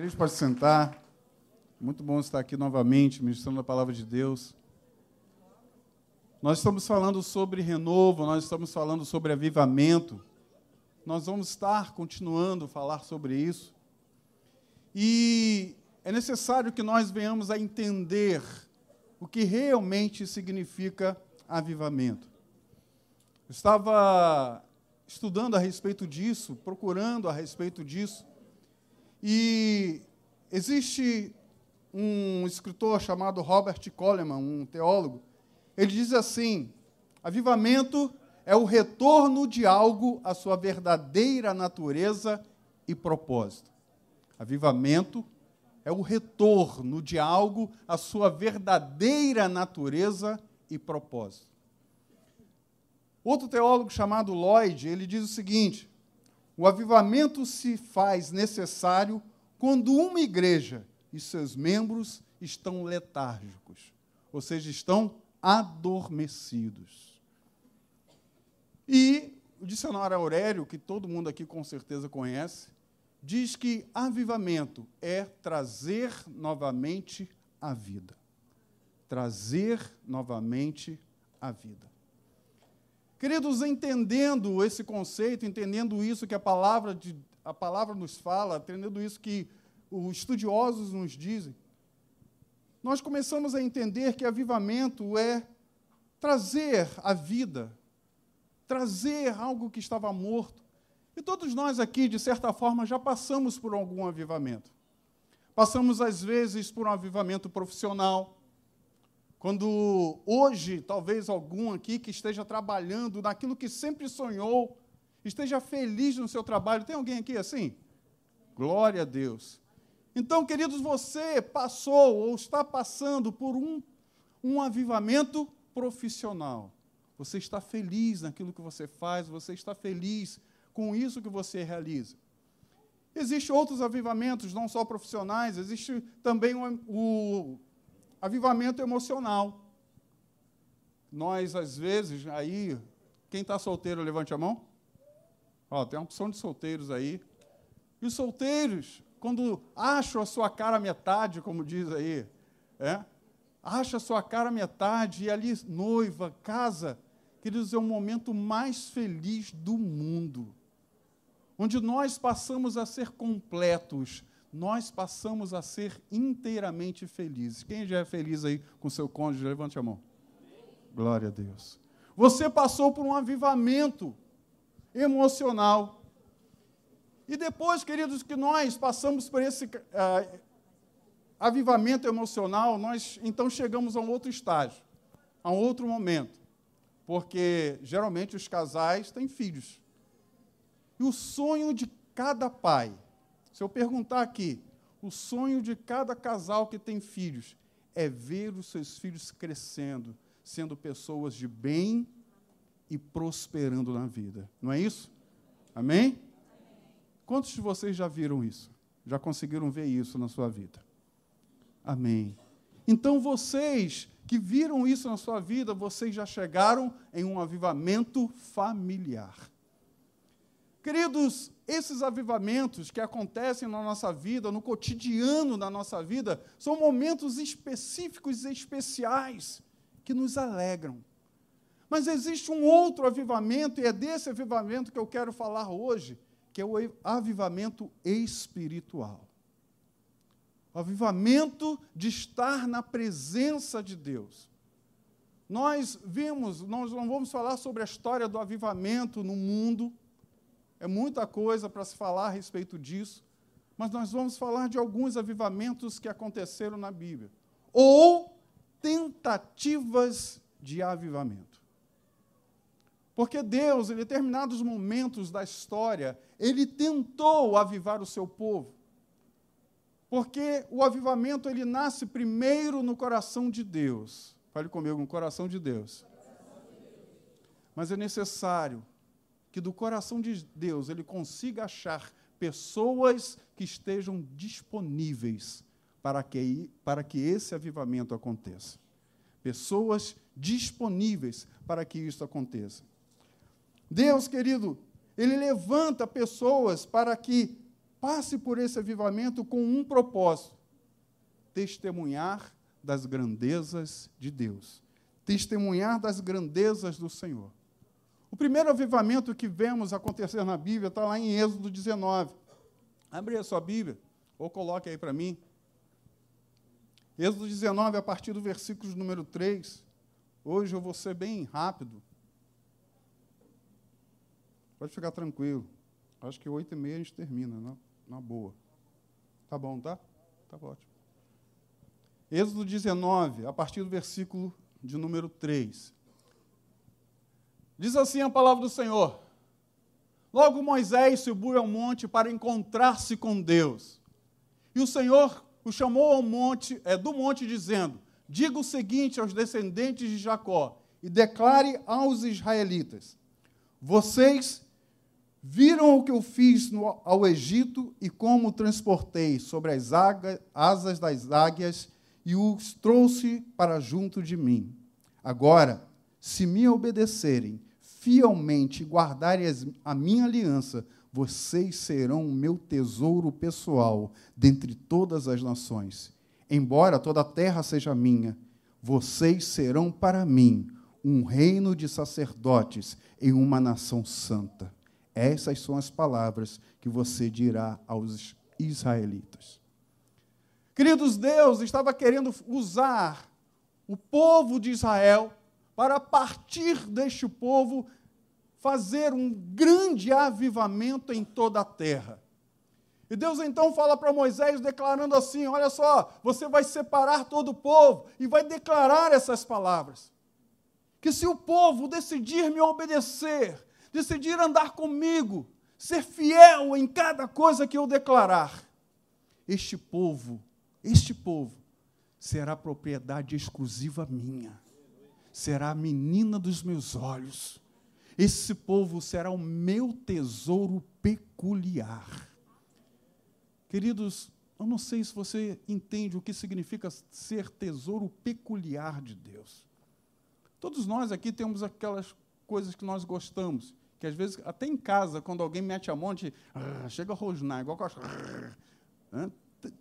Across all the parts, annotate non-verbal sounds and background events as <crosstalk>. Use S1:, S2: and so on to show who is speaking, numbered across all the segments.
S1: igreja pode sentar. Muito bom estar aqui novamente, ministrando a palavra de Deus. Nós estamos falando sobre renovo, nós estamos falando sobre avivamento. Nós vamos estar continuando a falar sobre isso. E é necessário que nós venhamos a entender o que realmente significa avivamento. Eu estava estudando a respeito disso, procurando a respeito disso, e existe um escritor chamado Robert Coleman, um teólogo, ele diz assim: avivamento é o retorno de algo à sua verdadeira natureza e propósito. Avivamento é o retorno de algo à sua verdadeira natureza e propósito. Outro teólogo chamado Lloyd, ele diz o seguinte: o avivamento se faz necessário quando uma igreja e seus membros estão letárgicos, ou seja, estão adormecidos. E o dicionário Aurélio, que todo mundo aqui com certeza conhece, diz que avivamento é trazer novamente a vida. Trazer novamente a vida. Queridos, entendendo esse conceito, entendendo isso que a palavra, de, a palavra nos fala, entendendo isso que os estudiosos nos dizem, nós começamos a entender que avivamento é trazer a vida, trazer algo que estava morto. E todos nós aqui, de certa forma, já passamos por algum avivamento. Passamos, às vezes, por um avivamento profissional, quando hoje, talvez algum aqui que esteja trabalhando naquilo que sempre sonhou, esteja feliz no seu trabalho. Tem alguém aqui assim? Glória a Deus. Então, queridos, você passou ou está passando por um, um avivamento profissional. Você está feliz naquilo que você faz, você está feliz com isso que você realiza. Existem outros avivamentos, não só profissionais, existe também o, o avivamento emocional. Nós, às vezes, aí, quem está solteiro, levante a mão. Ó, tem uma opção de solteiros aí. E os solteiros, quando acham a sua cara metade, como diz aí, é, acha a sua cara metade e ali noiva, casa, queridos, é o momento mais feliz do mundo. Onde nós passamos a ser completos, nós passamos a ser inteiramente felizes. Quem já é feliz aí com seu cônjuge, levante a mão. Glória a Deus. Você passou por um avivamento emocional. E depois, queridos, que nós passamos por esse uh, avivamento emocional, nós então chegamos a um outro estágio, a um outro momento. Porque geralmente os casais têm filhos. E o sonho de cada pai se eu perguntar aqui, o sonho de cada casal que tem filhos é ver os seus filhos crescendo, sendo pessoas de bem e prosperando na vida. Não é isso? Amém? Quantos de vocês já viram isso? Já conseguiram ver isso na sua vida? Amém. Então vocês que viram isso na sua vida, vocês já chegaram em um avivamento familiar. Queridos, esses avivamentos que acontecem na nossa vida, no cotidiano da nossa vida, são momentos específicos e especiais que nos alegram. Mas existe um outro avivamento, e é desse avivamento que eu quero falar hoje, que é o avivamento espiritual. O avivamento de estar na presença de Deus. Nós vimos, nós não vamos falar sobre a história do avivamento no mundo, é muita coisa para se falar a respeito disso, mas nós vamos falar de alguns avivamentos que aconteceram na Bíblia, ou tentativas de avivamento. Porque Deus, em determinados momentos da história, ele tentou avivar o seu povo. Porque o avivamento ele nasce primeiro no coração de Deus. Fale comigo, no coração de Deus. Mas é necessário que do coração de Deus ele consiga achar pessoas que estejam disponíveis para que, para que esse avivamento aconteça. Pessoas disponíveis para que isso aconteça. Deus, querido, ele levanta pessoas para que passe por esse avivamento com um propósito: testemunhar das grandezas de Deus, testemunhar das grandezas do Senhor. O primeiro avivamento que vemos acontecer na Bíblia está lá em Êxodo 19. Abre a sua Bíblia, ou coloque aí para mim. Êxodo 19, a partir do versículo número 3. Hoje eu vou ser bem rápido. Pode ficar tranquilo. Acho que oito e meia a gente termina, na, na boa. Tá bom, tá? Tá ótimo. Êxodo 19, a partir do versículo de número 3. Diz assim a palavra do Senhor: Logo Moisés subiu ao monte para encontrar-se com Deus. E o Senhor o chamou ao monte, é, do monte, dizendo: Diga o seguinte aos descendentes de Jacó e declare aos israelitas: Vocês viram o que eu fiz no, ao Egito e como o transportei sobre as asas das águias e os trouxe para junto de mim. Agora, se me obedecerem fielmente guardarem a minha aliança, vocês serão o meu tesouro pessoal dentre todas as nações. Embora toda a terra seja minha, vocês serão para mim um reino de sacerdotes em uma nação santa. Essas são as palavras que você dirá aos israelitas. Queridos, Deus estava querendo usar o povo de Israel para partir deste povo fazer um grande avivamento em toda a terra. E Deus então fala para Moisés, declarando assim: Olha só, você vai separar todo o povo e vai declarar essas palavras. Que se o povo decidir me obedecer, decidir andar comigo, ser fiel em cada coisa que eu declarar, este povo, este povo, será propriedade exclusiva minha será a menina dos meus olhos. Esse povo será o meu tesouro peculiar. Queridos, eu não sei se você entende o que significa ser tesouro peculiar de Deus. Todos nós aqui temos aquelas coisas que nós gostamos, que às vezes, até em casa, quando alguém mete a ah, chega a rosnar, igual com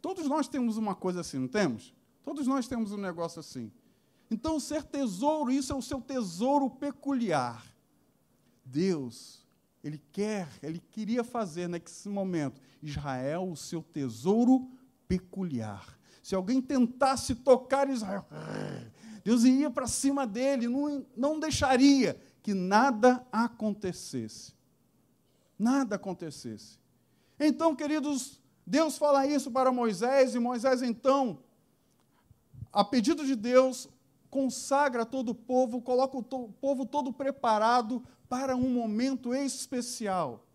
S1: Todos nós temos uma coisa assim, não temos? Todos nós temos um negócio assim. Então, ser tesouro, isso é o seu tesouro peculiar. Deus, Ele quer, Ele queria fazer nesse momento Israel o seu tesouro peculiar. Se alguém tentasse tocar Israel, Deus iria para cima dele, não, não deixaria que nada acontecesse. Nada acontecesse. Então, queridos, Deus fala isso para Moisés, e Moisés, então, a pedido de Deus, consagra todo o povo, coloca o, to povo todo preparado para um momento especial,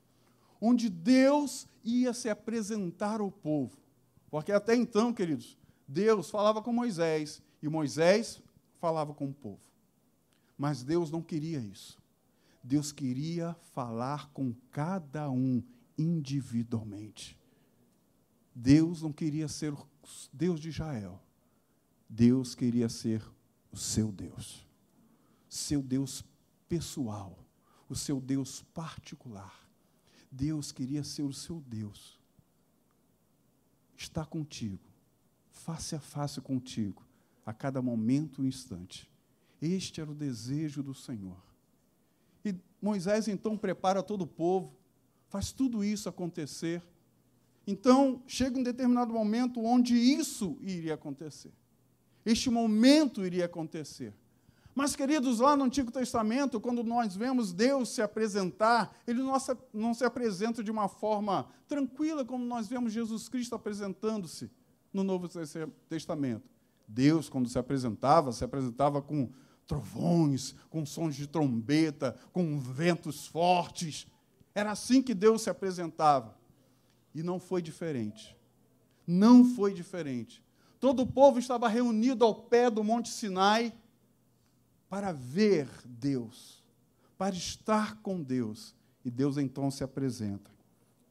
S1: onde Deus ia se apresentar ao povo. Porque até então, queridos, Deus falava com Moisés e Moisés falava com o povo. Mas Deus não queria isso. Deus queria falar com cada um individualmente. Deus não queria ser Deus de Israel. Deus queria ser o seu Deus, seu Deus pessoal, o seu Deus particular. Deus queria ser o seu Deus. Está contigo, face a face contigo, a cada momento e instante. Este era o desejo do Senhor. E Moisés então prepara todo o povo, faz tudo isso acontecer. Então, chega um determinado momento onde isso iria acontecer este momento iria acontecer. Mas, queridos, lá no Antigo Testamento, quando nós vemos Deus se apresentar, ele não se, apresenta de uma forma tranquila, como nós vemos Jesus Cristo apresentando-se no Novo Testamento. Deus, quando se apresentava, se apresentava com trovões, com sons de trombeta, com ventos fortes. Era assim que Deus se apresentava. E não foi diferente. Não foi diferente. Todo o povo estava reunido ao pé do Monte Sinai para ver Deus, para estar com Deus. E Deus então se apresenta.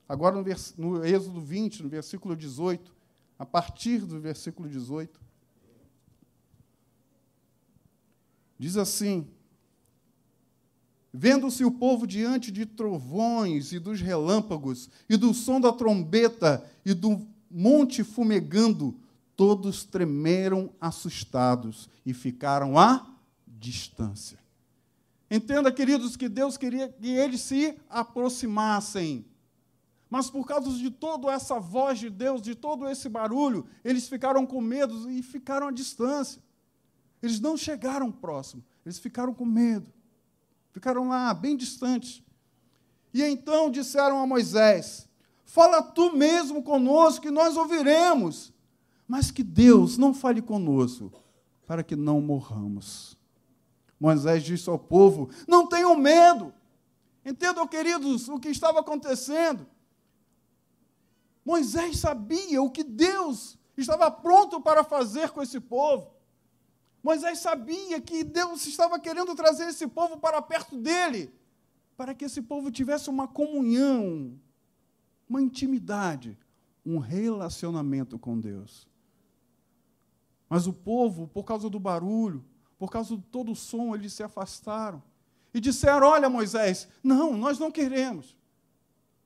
S1: Agora, no, vers... no Êxodo 20, no versículo 18, a partir do versículo 18, diz assim: Vendo-se o povo diante de trovões e dos relâmpagos, e do som da trombeta e do monte fumegando, todos tremeram assustados e ficaram à distância. Entenda, queridos, que Deus queria que eles se aproximassem. Mas por causa de toda essa voz de Deus, de todo esse barulho, eles ficaram com medo e ficaram à distância. Eles não chegaram próximo, eles ficaram com medo. Ficaram lá, bem distantes. E então disseram a Moisés: Fala tu mesmo conosco, que nós ouviremos. Mas que Deus não fale conosco, para que não morramos. Moisés disse ao povo: Não tenham medo. Entendam, queridos, o que estava acontecendo. Moisés sabia o que Deus estava pronto para fazer com esse povo. Moisés sabia que Deus estava querendo trazer esse povo para perto dele, para que esse povo tivesse uma comunhão, uma intimidade, um relacionamento com Deus. Mas o povo, por causa do barulho, por causa de todo o som, eles se afastaram e disseram: Olha, Moisés, não, nós não queremos.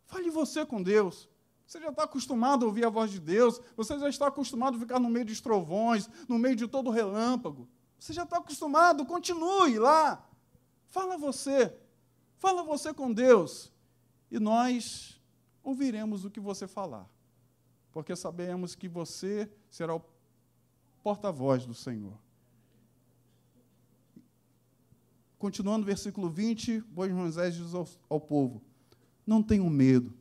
S1: Fale você com Deus. Você já está acostumado a ouvir a voz de Deus, você já está acostumado a ficar no meio de trovões, no meio de todo relâmpago. Você já está acostumado, continue lá. Fala você, fala você com Deus, e nós ouviremos o que você falar, porque sabemos que você será o porta-voz do Senhor. Continuando o versículo 20, Moisés diz ao, ao povo: Não tenham medo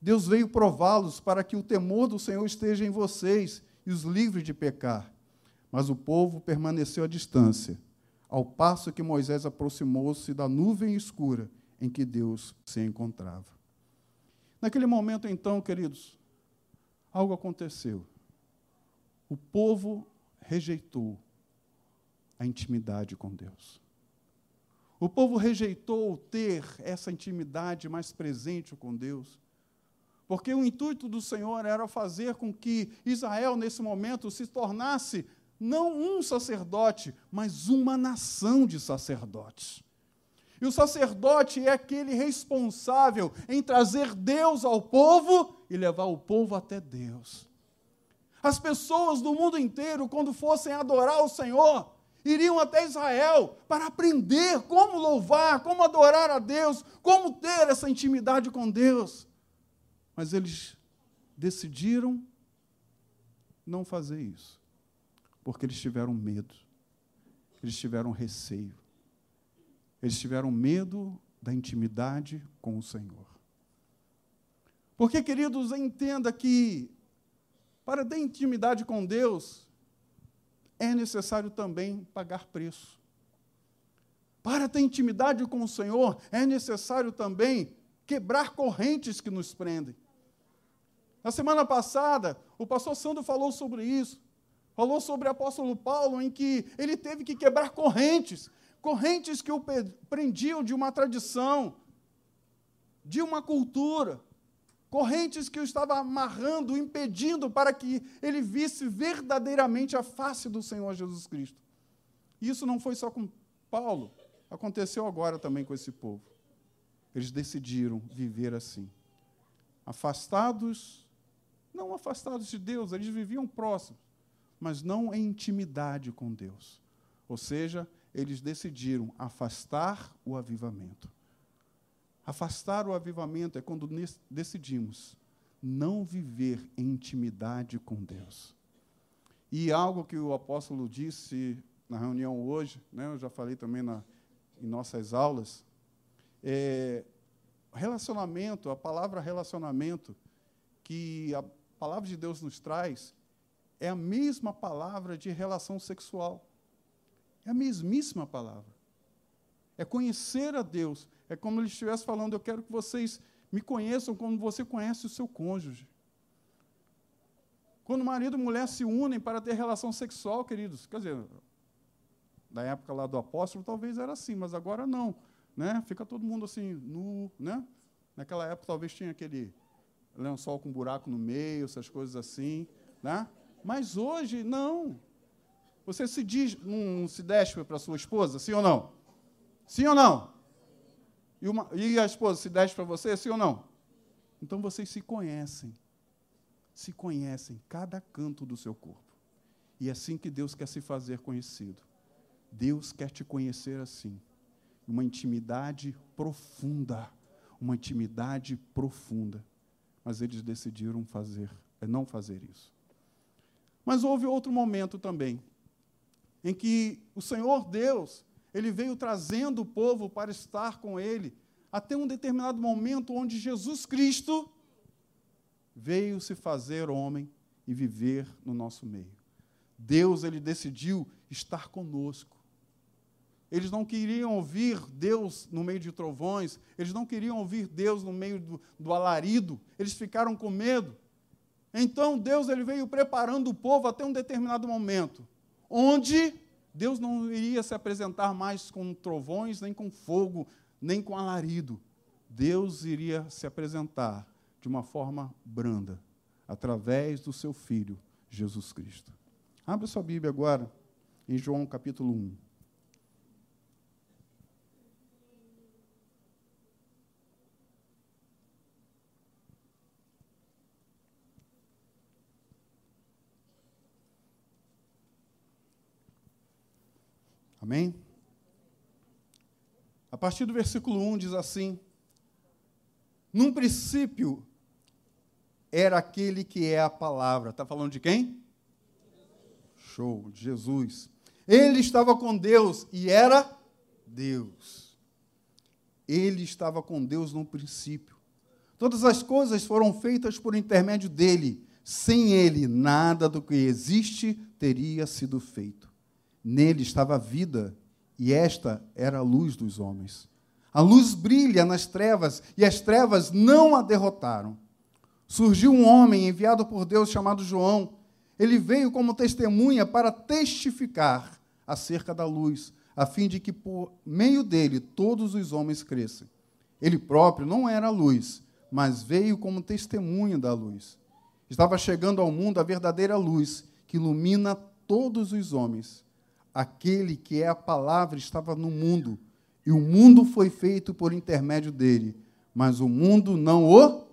S1: Deus veio prová-los para que o temor do Senhor esteja em vocês e os livre de pecar. Mas o povo permaneceu à distância, ao passo que Moisés aproximou-se da nuvem escura em que Deus se encontrava. Naquele momento, então, queridos, algo aconteceu. O povo rejeitou a intimidade com Deus. O povo rejeitou ter essa intimidade mais presente com Deus. Porque o intuito do Senhor era fazer com que Israel, nesse momento, se tornasse não um sacerdote, mas uma nação de sacerdotes. E o sacerdote é aquele responsável em trazer Deus ao povo e levar o povo até Deus. As pessoas do mundo inteiro, quando fossem adorar o Senhor, iriam até Israel para aprender como louvar, como adorar a Deus, como ter essa intimidade com Deus. Mas eles decidiram não fazer isso, porque eles tiveram medo, eles tiveram receio, eles tiveram medo da intimidade com o Senhor. Porque, queridos, entenda que para ter intimidade com Deus, é necessário também pagar preço. Para ter intimidade com o Senhor, é necessário também quebrar correntes que nos prendem. Na semana passada, o pastor Sandro falou sobre isso. Falou sobre o apóstolo Paulo, em que ele teve que quebrar correntes correntes que o prendiam de uma tradição, de uma cultura, correntes que o estava amarrando, impedindo para que ele visse verdadeiramente a face do Senhor Jesus Cristo. Isso não foi só com Paulo, aconteceu agora também com esse povo. Eles decidiram viver assim, afastados não afastados de Deus, eles viviam próximos, mas não em intimidade com Deus. Ou seja, eles decidiram afastar o avivamento. Afastar o avivamento é quando decidimos não viver em intimidade com Deus. E algo que o apóstolo disse na reunião hoje, né, eu já falei também na, em nossas aulas, é, relacionamento, a palavra relacionamento, que a a palavra de Deus nos traz é a mesma palavra de relação sexual. É a mesmíssima palavra. É conhecer a Deus. É como ele estivesse falando: Eu quero que vocês me conheçam como você conhece o seu cônjuge. Quando marido e mulher se unem para ter relação sexual, queridos, quer dizer, na época lá do apóstolo talvez era assim, mas agora não, né? Fica todo mundo assim nu, né? Naquela época talvez tinha aquele lençol com buraco no meio, essas coisas assim, né? Mas hoje, não. Você se diz, não se despe para sua esposa, sim ou não? Sim ou não? E, uma, e a esposa se deste para você, sim ou não? Então vocês se conhecem. Se conhecem cada canto do seu corpo. E é assim que Deus quer se fazer conhecido. Deus quer te conhecer assim. Uma intimidade profunda. Uma intimidade profunda. Mas eles decidiram fazer, é não fazer isso. Mas houve outro momento também, em que o Senhor Deus, ele veio trazendo o povo para estar com ele, até um determinado momento onde Jesus Cristo veio se fazer homem e viver no nosso meio. Deus ele decidiu estar conosco. Eles não queriam ouvir Deus no meio de trovões, eles não queriam ouvir Deus no meio do, do alarido, eles ficaram com medo. Então Deus ele veio preparando o povo até um determinado momento, onde Deus não iria se apresentar mais com trovões, nem com fogo, nem com alarido. Deus iria se apresentar de uma forma branda, através do seu Filho, Jesus Cristo. Abra sua Bíblia agora, em João capítulo 1. Amém? A partir do versículo 1 diz assim: Num princípio era aquele que é a palavra. Está falando de quem? Show, Jesus. Ele estava com Deus e era Deus. Ele estava com Deus no princípio. Todas as coisas foram feitas por intermédio dele. Sem ele, nada do que existe teria sido feito. Nele estava a vida, e esta era a luz dos homens. A luz brilha nas trevas, e as trevas não a derrotaram. Surgiu um homem enviado por Deus chamado João. Ele veio como testemunha para testificar acerca da luz, a fim de que por meio dele todos os homens cresçam. Ele próprio não era a luz, mas veio como testemunha da luz. Estava chegando ao mundo a verdadeira luz que ilumina todos os homens aquele que é a palavra estava no mundo, e o mundo foi feito por intermédio dele, mas o mundo não o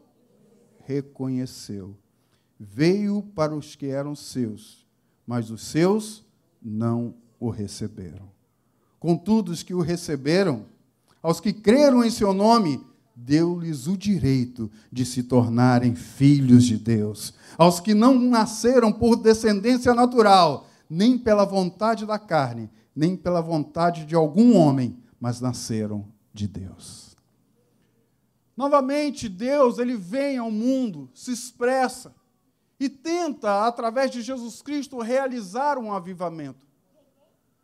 S1: reconheceu. Veio para os que eram seus, mas os seus não o receberam. Contudo, os que o receberam, aos que creram em seu nome, deu-lhes o direito de se tornarem filhos de Deus. Aos que não nasceram por descendência natural, nem pela vontade da carne, nem pela vontade de algum homem, mas nasceram de Deus. Novamente, Deus, ele vem ao mundo, se expressa e tenta, através de Jesus Cristo, realizar um avivamento.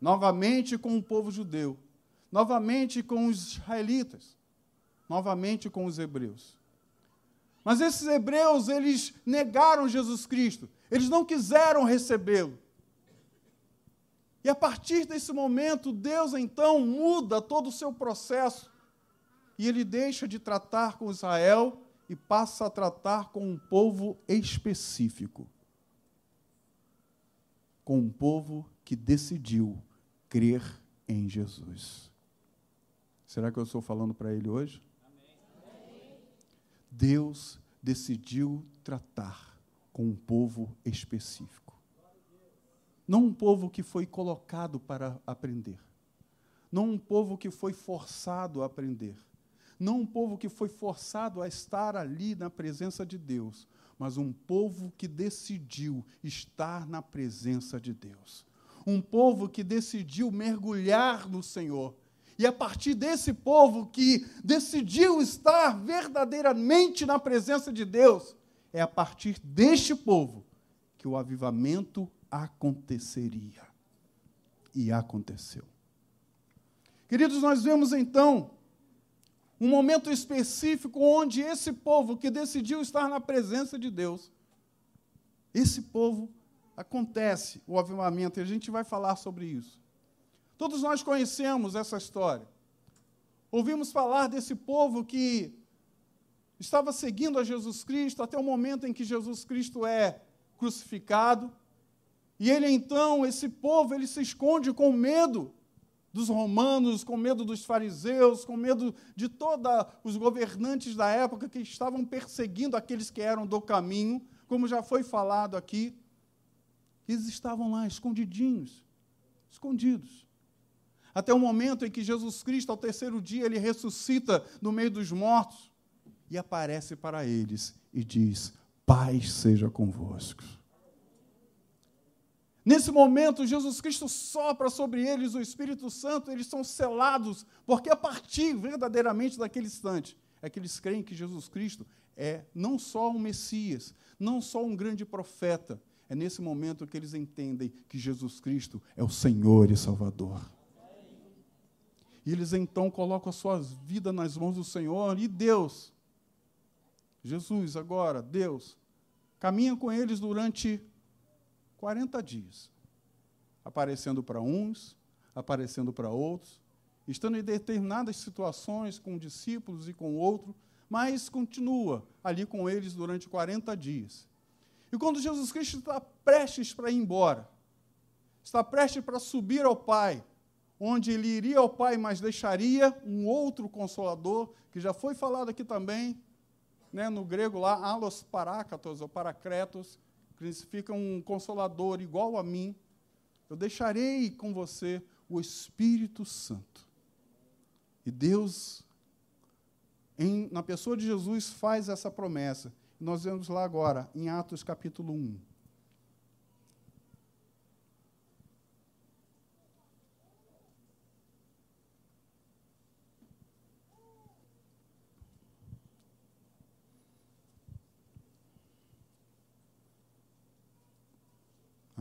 S1: Novamente com o povo judeu, novamente com os israelitas, novamente com os hebreus. Mas esses hebreus, eles negaram Jesus Cristo, eles não quiseram recebê-lo. E a partir desse momento, Deus então muda todo o seu processo. E ele deixa de tratar com Israel e passa a tratar com um povo específico. Com um povo que decidiu crer em Jesus. Será que eu estou falando para ele hoje? Deus decidiu tratar com um povo específico. Não um povo que foi colocado para aprender. Não um povo que foi forçado a aprender. Não um povo que foi forçado a estar ali na presença de Deus, mas um povo que decidiu estar na presença de Deus. Um povo que decidiu mergulhar no Senhor. E a partir desse povo que decidiu estar verdadeiramente na presença de Deus, é a partir deste povo que o avivamento aconteceria. E aconteceu. Queridos, nós vemos então um momento específico onde esse povo que decidiu estar na presença de Deus, esse povo acontece o avivamento e a gente vai falar sobre isso. Todos nós conhecemos essa história. Ouvimos falar desse povo que estava seguindo a Jesus Cristo até o momento em que Jesus Cristo é crucificado, e ele então, esse povo, ele se esconde com medo dos romanos, com medo dos fariseus, com medo de todos os governantes da época que estavam perseguindo aqueles que eram do caminho, como já foi falado aqui. Eles estavam lá escondidinhos, escondidos. Até o momento em que Jesus Cristo, ao terceiro dia, ele ressuscita no meio dos mortos e aparece para eles e diz: Paz seja convosco. Nesse momento, Jesus Cristo sopra sobre eles o Espírito Santo, eles são selados, porque a partir verdadeiramente daquele instante é que eles creem que Jesus Cristo é não só um Messias, não só um grande profeta, é nesse momento que eles entendem que Jesus Cristo é o Senhor e Salvador. E eles então colocam a sua vida nas mãos do Senhor e Deus, Jesus agora, Deus, caminha com eles durante 40 dias, aparecendo para uns, aparecendo para outros, estando em determinadas situações com discípulos e com outro, mas continua ali com eles durante 40 dias. E quando Jesus Cristo está prestes para ir embora, está prestes para subir ao Pai, onde ele iria ao Pai, mas deixaria um outro consolador, que já foi falado aqui também, né, no grego lá, alos parácatos ou paracretos, significa um consolador igual a mim. Eu deixarei com você o Espírito Santo. E Deus, em, na pessoa de Jesus, faz essa promessa. Nós vemos lá agora, em Atos capítulo 1.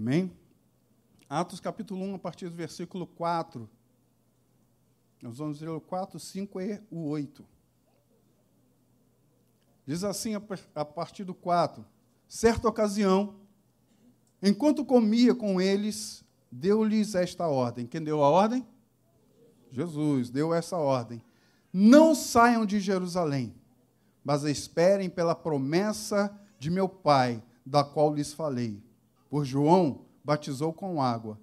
S1: Amém? Atos capítulo 1, a partir do versículo 4. Nós vamos ler o 4, 5 e o 8. Diz assim a partir do 4: Certa ocasião, enquanto comia com eles, deu-lhes esta ordem. Quem deu a ordem? Jesus deu essa ordem. Não saiam de Jerusalém, mas esperem pela promessa de meu Pai, da qual lhes falei por João, batizou com água,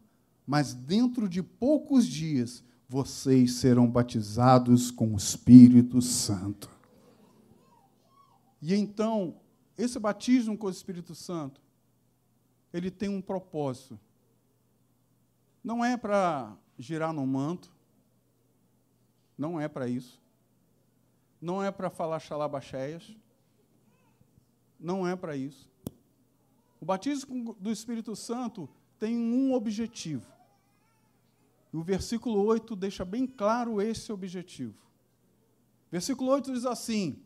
S1: mas dentro de poucos dias vocês serão batizados com o Espírito Santo. E então, esse batismo com o Espírito Santo, ele tem um propósito. Não é para girar no manto, não é para isso. Não é para falar xalabacheias, não é para isso. O batismo do Espírito Santo tem um objetivo. O versículo 8 deixa bem claro esse objetivo. Versículo 8 diz assim: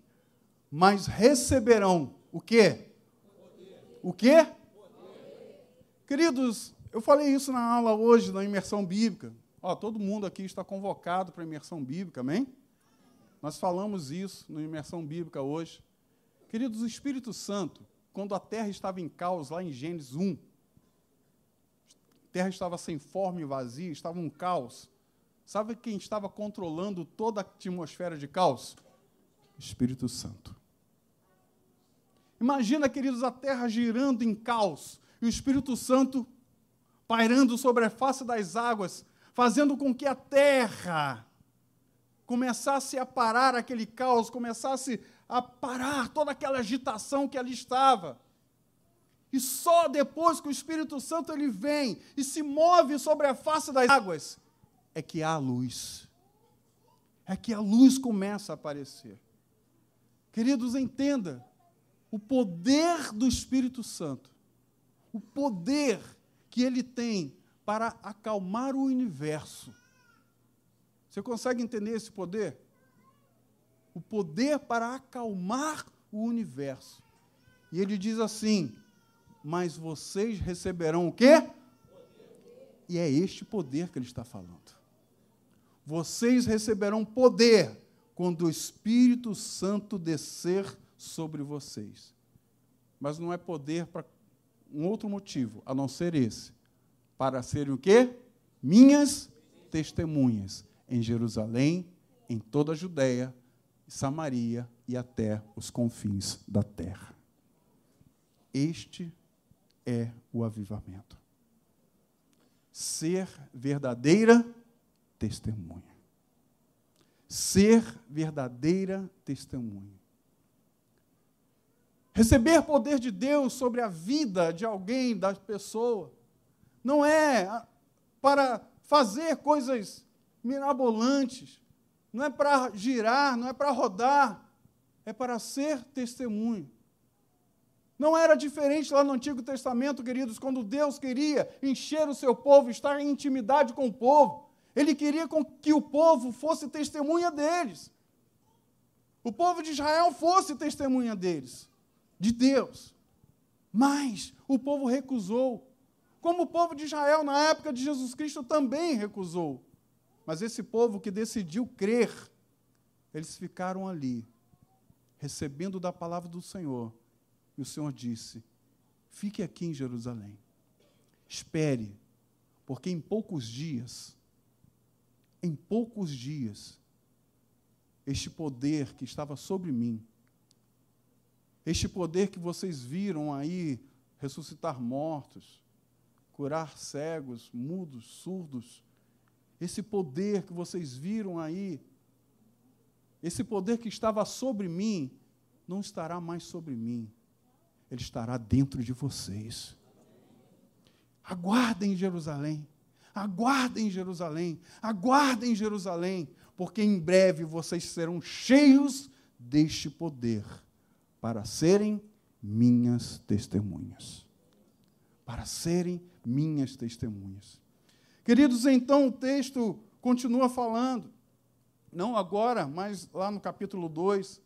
S1: Mas receberão o quê? O quê? Queridos, eu falei isso na aula hoje, na imersão bíblica. Ó, todo mundo aqui está convocado para a imersão bíblica, amém? Nós falamos isso na imersão bíblica hoje. Queridos, o Espírito Santo, quando a terra estava em caos, lá em Gênesis 1, a terra estava sem forma e vazia, estava um caos. Sabe quem estava controlando toda a atmosfera de caos? Espírito Santo. Imagina, queridos, a terra girando em caos e o Espírito Santo pairando sobre a face das águas, fazendo com que a terra começasse a parar aquele caos, começasse a parar toda aquela agitação que ali estava. E só depois que o Espírito Santo ele vem e se move sobre a face das águas é que há luz. É que a luz começa a aparecer. Queridos, entenda o poder do Espírito Santo. O poder que ele tem para acalmar o universo. Você consegue entender esse poder? O poder para acalmar o universo. E ele diz assim: Mas vocês receberão o quê? E é este poder que ele está falando. Vocês receberão poder quando o Espírito Santo descer sobre vocês. Mas não é poder para um outro motivo, a não ser esse. Para serem o quê? Minhas testemunhas em Jerusalém, em toda a Judéia, Samaria e até os confins da terra. Este é o avivamento. Ser verdadeira testemunha. Ser verdadeira testemunha. Receber poder de Deus sobre a vida de alguém, da pessoa, não é para fazer coisas mirabolantes, não é para girar, não é para rodar, é para ser testemunho. Não era diferente lá no Antigo Testamento, queridos, quando Deus queria encher o seu povo, estar em intimidade com o povo. Ele queria que o povo fosse testemunha deles. O povo de Israel fosse testemunha deles, de Deus. Mas o povo recusou. Como o povo de Israel, na época de Jesus Cristo, também recusou. Mas esse povo que decidiu crer, eles ficaram ali, recebendo da palavra do Senhor. E o Senhor disse: Fique aqui em Jerusalém. Espere, porque em poucos dias, em poucos dias, este poder que estava sobre mim, este poder que vocês viram aí ressuscitar mortos, curar cegos, mudos, surdos, esse poder que vocês viram aí, esse poder que estava sobre mim, não estará mais sobre mim, ele estará dentro de vocês. Aguardem Jerusalém, aguardem Jerusalém, aguardem Jerusalém, porque em breve vocês serão cheios deste poder para serem minhas testemunhas. Para serem minhas testemunhas. Queridos, então o texto continua falando, não agora, mas lá no capítulo 2.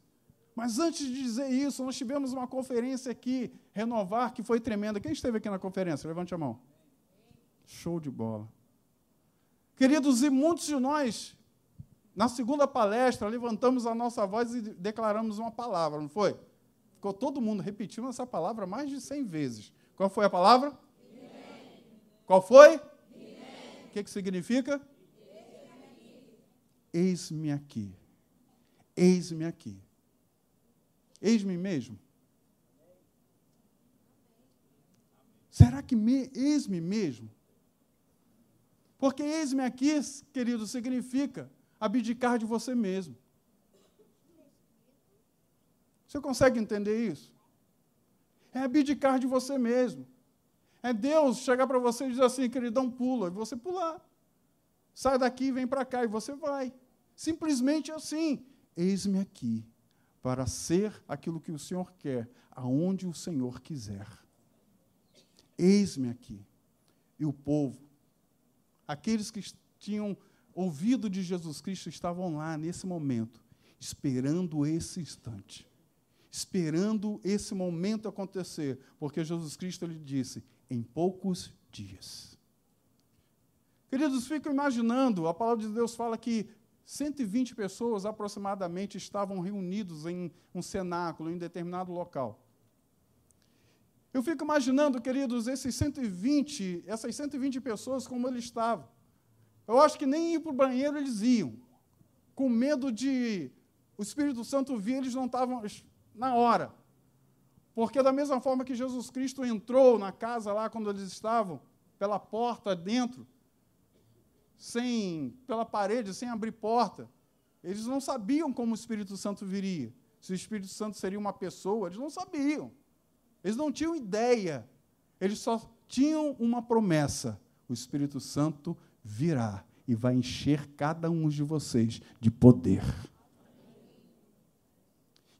S1: Mas antes de dizer isso, nós tivemos uma conferência aqui, Renovar, que foi tremenda. Quem esteve aqui na conferência? Levante a mão. Show de bola. Queridos, e muitos de nós, na segunda palestra, levantamos a nossa voz e declaramos uma palavra, não foi? Ficou todo mundo repetindo essa palavra mais de 100 vezes. Qual foi a palavra? Qual foi? Que, que significa? Eis-me aqui. Eis-me aqui. Eis-me mesmo. Será que me, eis-me mesmo? Porque eis-me aqui, querido, significa abdicar de você mesmo. Você consegue entender isso? É abdicar de você mesmo. É Deus chegar para você e dizer assim, queridão, pula, e você pular. Sai daqui vem para cá, e você vai. Simplesmente assim. Eis-me aqui para ser aquilo que o Senhor quer, aonde o Senhor quiser. Eis-me aqui. E o povo, aqueles que tinham ouvido de Jesus Cristo, estavam lá nesse momento, esperando esse instante, esperando esse momento acontecer, porque Jesus Cristo lhe disse: em poucos dias. Queridos, fico imaginando, a palavra de Deus fala que 120 pessoas aproximadamente estavam reunidos em um cenáculo, em determinado local. Eu fico imaginando, queridos, esses 120, essas 120 pessoas como eles estavam. Eu acho que nem ir para o banheiro eles iam. Com medo de o Espírito Santo vir, eles não estavam na hora. Porque, da mesma forma que Jesus Cristo entrou na casa lá quando eles estavam, pela porta dentro, sem, pela parede, sem abrir porta, eles não sabiam como o Espírito Santo viria. Se o Espírito Santo seria uma pessoa, eles não sabiam. Eles não tinham ideia. Eles só tinham uma promessa: o Espírito Santo virá e vai encher cada um de vocês de poder.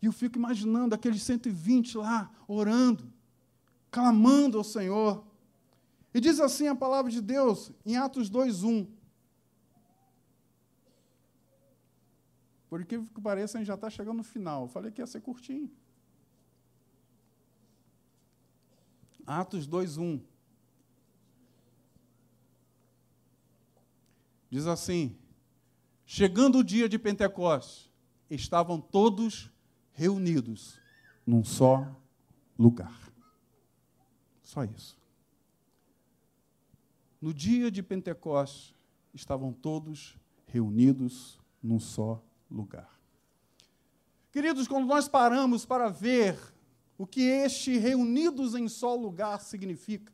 S1: E eu fico imaginando aqueles 120 lá, orando, clamando ao Senhor. E diz assim a palavra de Deus, em Atos 2:1. Por incrível que pareça, a gente já está chegando no final. Eu falei que ia ser curtinho. Atos 2:1. Diz assim: Chegando o dia de Pentecostes, estavam todos reunidos num só lugar. Só isso. No dia de Pentecostes, estavam todos reunidos num só lugar. Queridos, quando nós paramos para ver o que este reunidos em só lugar significa,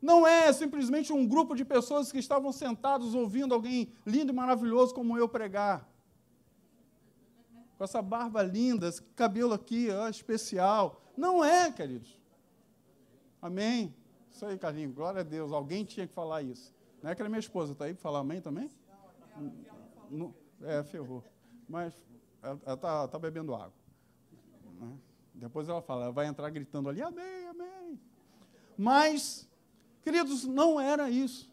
S1: Não é simplesmente um grupo de pessoas que estavam sentados ouvindo alguém lindo e maravilhoso como eu pregar. Com essa barba linda, esse cabelo aqui, ó, especial. Não é, queridos. Amém? Isso aí, Carlinhos, glória a Deus. Alguém tinha que falar isso. Não é que era minha esposa, está aí para falar amém também? Não, é, ferrou. Mas ela está tá bebendo água. Né? Depois ela fala, ela vai entrar gritando ali, amém, amém. Mas, queridos, não era isso.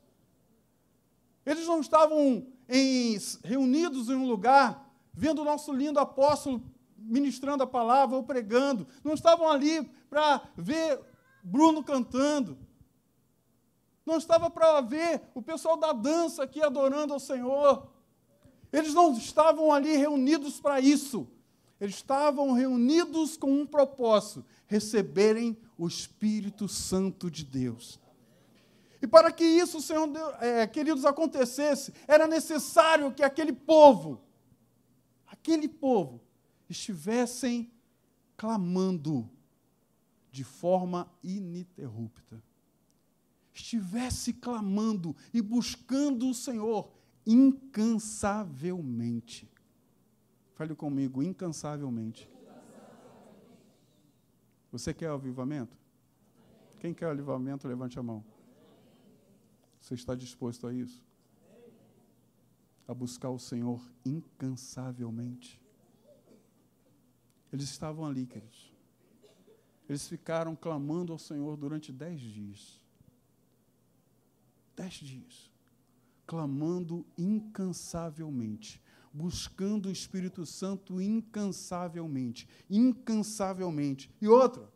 S1: Eles não estavam em, reunidos em um lugar, vendo o nosso lindo apóstolo ministrando a palavra ou pregando. Não estavam ali para ver Bruno cantando. Não estava para ver o pessoal da dança aqui adorando ao Senhor. Eles não estavam ali reunidos para isso. Eles estavam reunidos com um propósito: receberem o Espírito Santo de Deus. E para que isso, Senhor, é, queridos, acontecesse, era necessário que aquele povo, aquele povo, estivessem clamando de forma ininterrupta. Estivesse clamando e buscando o Senhor incansavelmente. Fale comigo, incansavelmente. Você quer avivamento? Quem quer avivamento, levante a mão. Você está disposto a isso? A buscar o Senhor incansavelmente? Eles estavam ali, queridos. Eles ficaram clamando ao Senhor durante dez dias. Dez dias. Clamando incansavelmente. Buscando o Espírito Santo incansavelmente. Incansavelmente. E outra.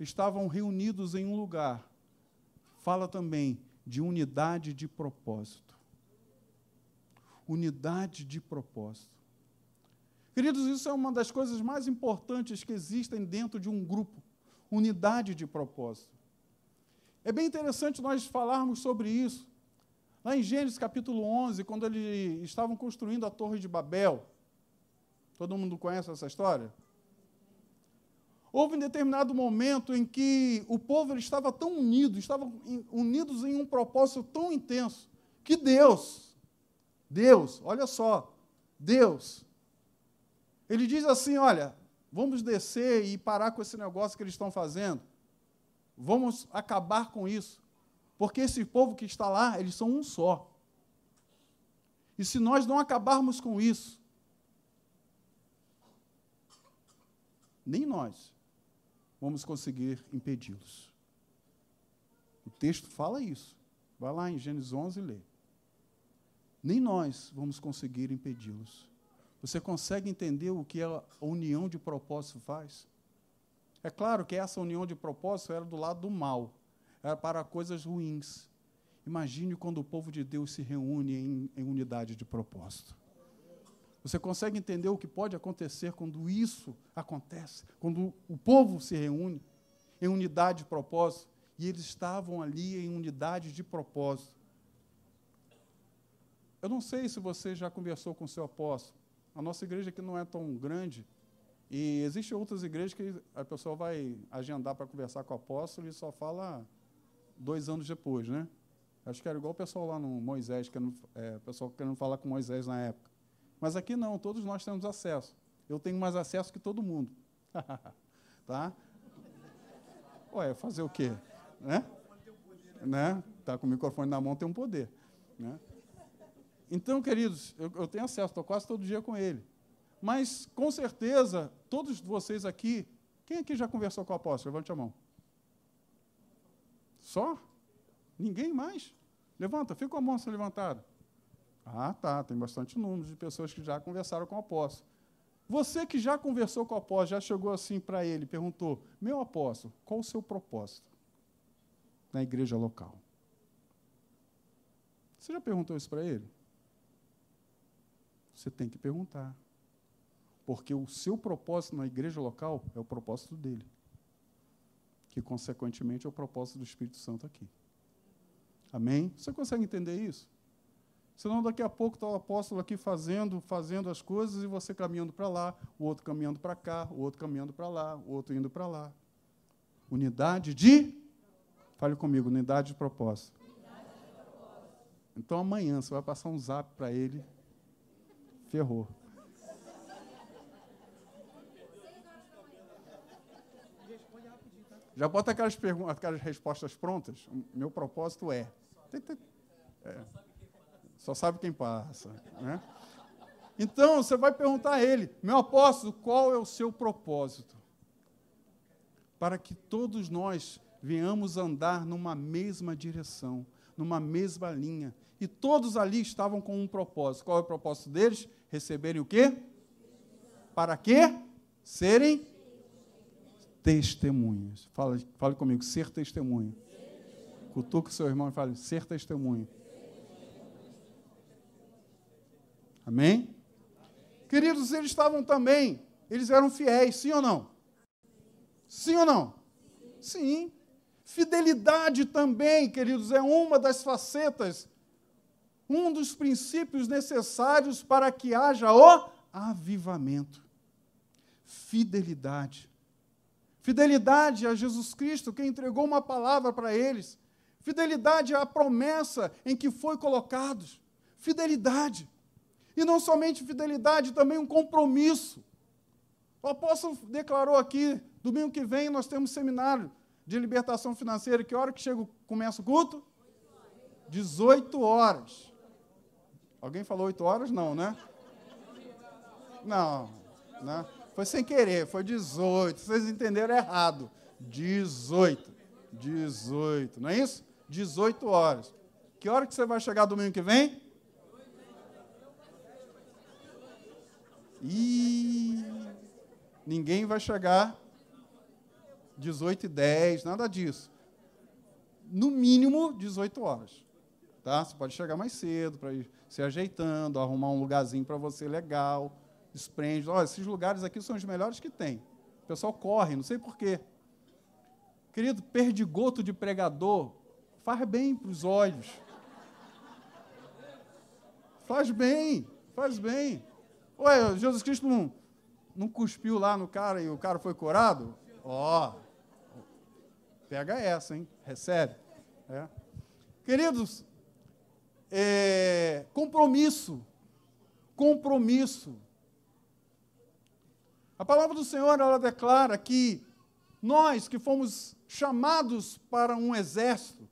S1: Estavam reunidos em um lugar. Fala também de unidade de propósito. Unidade de propósito. Queridos, isso é uma das coisas mais importantes que existem dentro de um grupo unidade de propósito. É bem interessante nós falarmos sobre isso. Lá em Gênesis capítulo 11, quando eles estavam construindo a Torre de Babel, todo mundo conhece essa história? Houve um determinado momento em que o povo estava tão unido, estavam unidos em um propósito tão intenso, que Deus, Deus, olha só, Deus ele diz assim: olha, vamos descer e parar com esse negócio que eles estão fazendo. Vamos acabar com isso. Porque esse povo que está lá, eles são um só. E se nós não acabarmos com isso, nem nós vamos conseguir impedi-los. O texto fala isso. Vai lá em Gênesis 11 e lê. Nem nós vamos conseguir impedi-los. Você consegue entender o que a união de propósito faz? É claro que essa união de propósito era do lado do mal, era para coisas ruins. Imagine quando o povo de Deus se reúne em, em unidade de propósito. Você consegue entender o que pode acontecer quando isso acontece? Quando o povo se reúne em unidade de propósito? E eles estavam ali em unidade de propósito. Eu não sei se você já conversou com o seu apóstolo. A nossa igreja aqui não é tão grande. E existem outras igrejas que a pessoa vai agendar para conversar com o apóstolo e só fala dois anos depois, né? Acho que era igual o pessoal lá no Moisés, que é, o pessoal querendo falar com Moisés na época. Mas aqui não, todos nós temos acesso. Eu tenho mais acesso que todo mundo. <laughs> tá? Ué, fazer o quê? Né? né? Tá com o microfone na mão tem um poder. Né? Então, queridos, eu, eu tenho acesso, estou quase todo dia com ele. Mas, com certeza, todos vocês aqui, quem aqui já conversou com o apóstolo? Levante a mão. Só? Ninguém mais? Levanta, fica com a mão levantada. Ah, tá, tem bastante número de pessoas que já conversaram com o apóstolo. Você que já conversou com o apóstolo, já chegou assim para ele, perguntou: Meu apóstolo, qual o seu propósito na igreja local? Você já perguntou isso para ele? Você tem que perguntar. Porque o seu propósito na igreja local é o propósito dele. Que, consequentemente, é o propósito do Espírito Santo aqui. Amém? Você consegue entender isso? Senão, daqui a pouco está o apóstolo aqui fazendo, fazendo as coisas e você caminhando para lá, o outro caminhando para cá, o outro caminhando para lá, o outro indo para lá. Unidade de Fale comigo, unidade de propósito. Então amanhã você vai passar um zap para ele. Ferrou. Já bota aquelas, perguntas, aquelas respostas prontas. Meu propósito é. é. Só sabe quem passa. Né? Então, você vai perguntar a ele, meu apóstolo, qual é o seu propósito? Para que todos nós venhamos andar numa mesma direção, numa mesma linha. E todos ali estavam com um propósito. Qual é o propósito deles? Receberem o quê? Para quê? Serem testemunhas. Fala, fale comigo, ser testemunha. Cutuca o seu irmão e fale, ser testemunha. Amém? Queridos, eles estavam também, eles eram fiéis, sim ou não? Sim ou não? Sim. Fidelidade também, queridos, é uma das facetas, um dos princípios necessários para que haja o avivamento. Fidelidade. Fidelidade a Jesus Cristo, que entregou uma palavra para eles. Fidelidade à promessa em que foi colocados. Fidelidade. E não somente fidelidade, também um compromisso. O apóstolo declarou aqui, domingo que vem nós temos seminário de libertação financeira. Que hora que chega, começa o culto? 18 horas. Alguém falou 8 horas? Não, né? Não, né? Foi sem querer, foi 18. Vocês entenderam errado. 18. 18, não é isso? 18 horas. Que hora que você vai chegar domingo que vem? E ninguém vai chegar 18 e 10, nada disso. No mínimo 18 horas. Tá? Você pode chegar mais cedo para ir se ajeitando, arrumar um lugarzinho para você legal esprende. Olha, esses lugares aqui são os melhores que tem. O pessoal corre, não sei porquê. Querido, perdigoto de pregador faz bem para os olhos. Faz bem, faz bem. Ué, Jesus Cristo não, não cuspiu lá no cara e o cara foi curado? Ó, oh, pega essa, hein? Recebe. É. Queridos, é, compromisso. Compromisso. A palavra do Senhor, ela declara que nós que fomos chamados para um exército,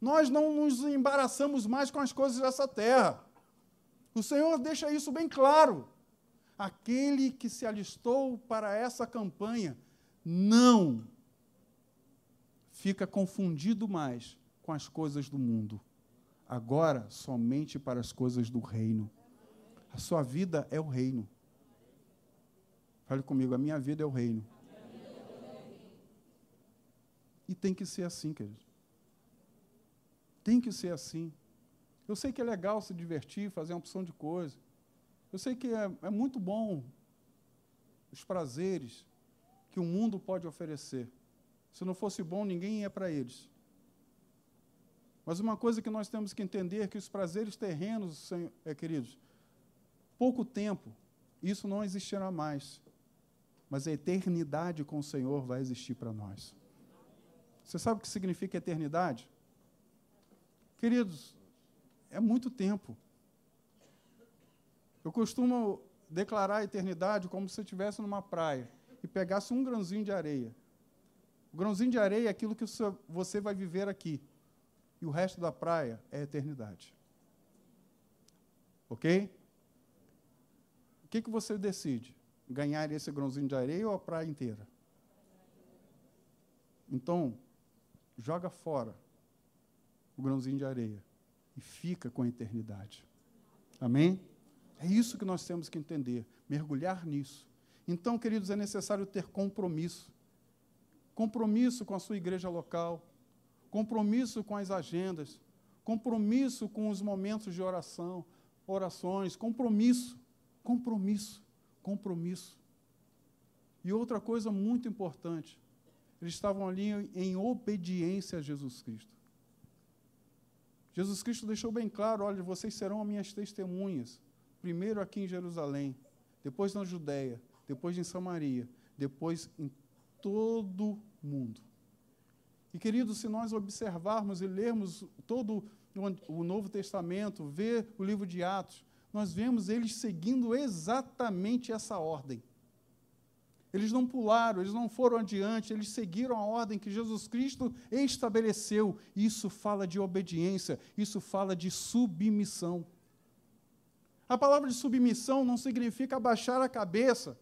S1: nós não nos embaraçamos mais com as coisas dessa terra. O Senhor deixa isso bem claro. Aquele que se alistou para essa campanha não fica confundido mais com as coisas do mundo. Agora, somente para as coisas do reino. A sua vida é o reino. Fale comigo, a minha vida é o reino. E tem que ser assim, querido. Tem que ser assim. Eu sei que é legal se divertir, fazer uma opção de coisa. Eu sei que é, é muito bom os prazeres que o mundo pode oferecer. Se não fosse bom, ninguém ia para eles. Mas uma coisa que nós temos que entender é que os prazeres terrenos, é, queridos, pouco tempo, isso não existirá mais mas a eternidade com o Senhor vai existir para nós. Você sabe o que significa eternidade? Queridos, é muito tempo. Eu costumo declarar a eternidade como se você estivesse numa praia e pegasse um grãozinho de areia. O grãozinho de areia é aquilo que você vai viver aqui. E o resto da praia é eternidade. Ok? O que, que você decide? ganhar esse grãozinho de areia ou a praia inteira? Então, joga fora o grãozinho de areia e fica com a eternidade. Amém? É isso que nós temos que entender, mergulhar nisso. Então, queridos, é necessário ter compromisso. Compromisso com a sua igreja local, compromisso com as agendas, compromisso com os momentos de oração, orações, compromisso, compromisso compromisso. E outra coisa muito importante, eles estavam ali em obediência a Jesus Cristo. Jesus Cristo deixou bem claro: olha, vocês serão minhas testemunhas, primeiro aqui em Jerusalém, depois na Judéia, depois em Samaria, depois em todo mundo. E, queridos, se nós observarmos e lermos todo o Novo Testamento, ver o livro de Atos, nós vemos eles seguindo exatamente essa ordem. Eles não pularam, eles não foram adiante, eles seguiram a ordem que Jesus Cristo estabeleceu. Isso fala de obediência, isso fala de submissão. A palavra de submissão não significa abaixar a cabeça,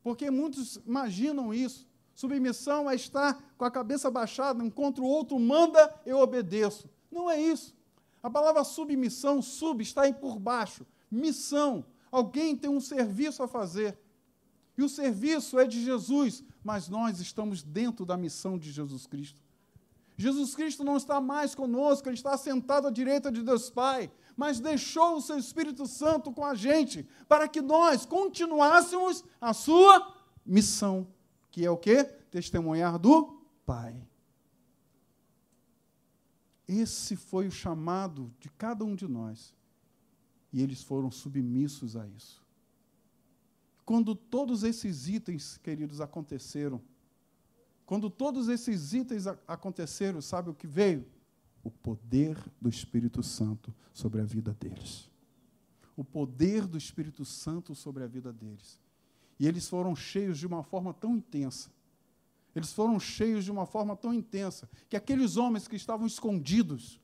S1: porque muitos imaginam isso. Submissão é estar com a cabeça baixada, enquanto o outro manda, eu obedeço. Não é isso. A palavra submissão, sub, está aí por baixo. Missão. Alguém tem um serviço a fazer. E o serviço é de Jesus, mas nós estamos dentro da missão de Jesus Cristo. Jesus Cristo não está mais conosco, ele está sentado à direita de Deus Pai, mas deixou o seu Espírito Santo com a gente, para que nós continuássemos a sua missão que é o quê? Testemunhar do Pai. Esse foi o chamado de cada um de nós. E eles foram submissos a isso. Quando todos esses itens, queridos, aconteceram, quando todos esses itens aconteceram, sabe o que veio? O poder do Espírito Santo sobre a vida deles. O poder do Espírito Santo sobre a vida deles. E eles foram cheios de uma forma tão intensa. Eles foram cheios de uma forma tão intensa que aqueles homens que estavam escondidos,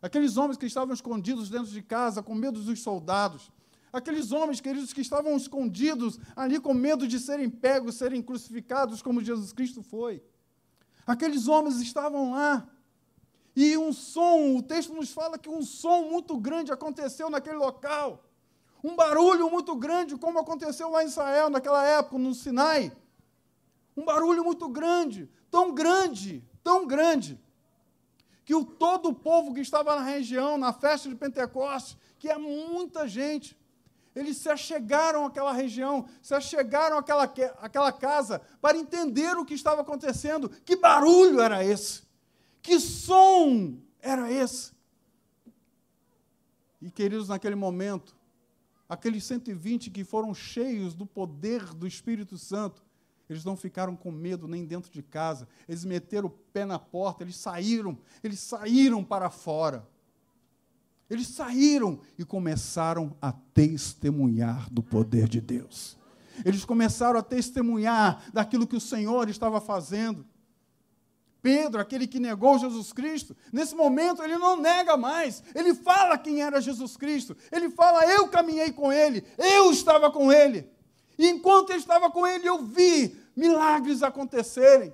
S1: aqueles homens que estavam escondidos dentro de casa com medo dos soldados, aqueles homens, queridos, que estavam escondidos ali com medo de serem pegos, serem crucificados como Jesus Cristo foi. Aqueles homens estavam lá. E um som, o texto nos fala que um som muito grande aconteceu naquele local um barulho muito grande, como aconteceu lá em Israel naquela época, no Sinai. Um barulho muito grande, tão grande, tão grande, que o, todo o povo que estava na região, na festa de Pentecostes, que é muita gente, eles se achegaram àquela região, se achegaram àquela, àquela casa para entender o que estava acontecendo. Que barulho era esse? Que som era esse? E, queridos, naquele momento, aqueles 120 que foram cheios do poder do Espírito Santo, eles não ficaram com medo nem dentro de casa, eles meteram o pé na porta, eles saíram, eles saíram para fora. Eles saíram e começaram a testemunhar do poder de Deus. Eles começaram a testemunhar daquilo que o Senhor estava fazendo. Pedro, aquele que negou Jesus Cristo, nesse momento ele não nega mais, ele fala quem era Jesus Cristo, ele fala: Eu caminhei com ele, eu estava com ele. E enquanto eu estava com ele, eu vi milagres acontecerem.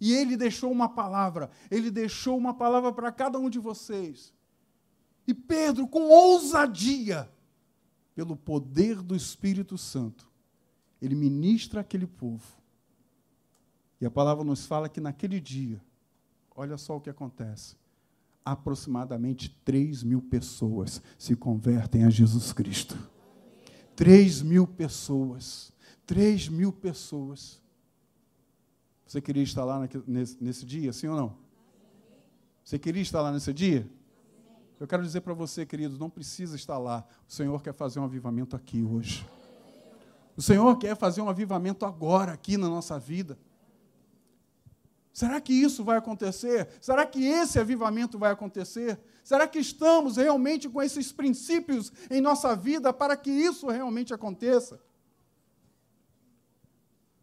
S1: E ele deixou uma palavra, ele deixou uma palavra para cada um de vocês. E Pedro, com ousadia, pelo poder do Espírito Santo, ele ministra aquele povo e a palavra nos fala que naquele dia, olha só o que acontece: aproximadamente 3 mil pessoas se convertem a Jesus Cristo. 3 mil pessoas. 3 mil pessoas. Você queria estar lá nesse, nesse dia, sim ou não? Você queria estar lá nesse dia? Eu quero dizer para você, queridos, não precisa estar lá. O Senhor quer fazer um avivamento aqui hoje. O Senhor quer fazer um avivamento agora, aqui na nossa vida. Será que isso vai acontecer? Será que esse avivamento vai acontecer? Será que estamos realmente com esses princípios em nossa vida para que isso realmente aconteça?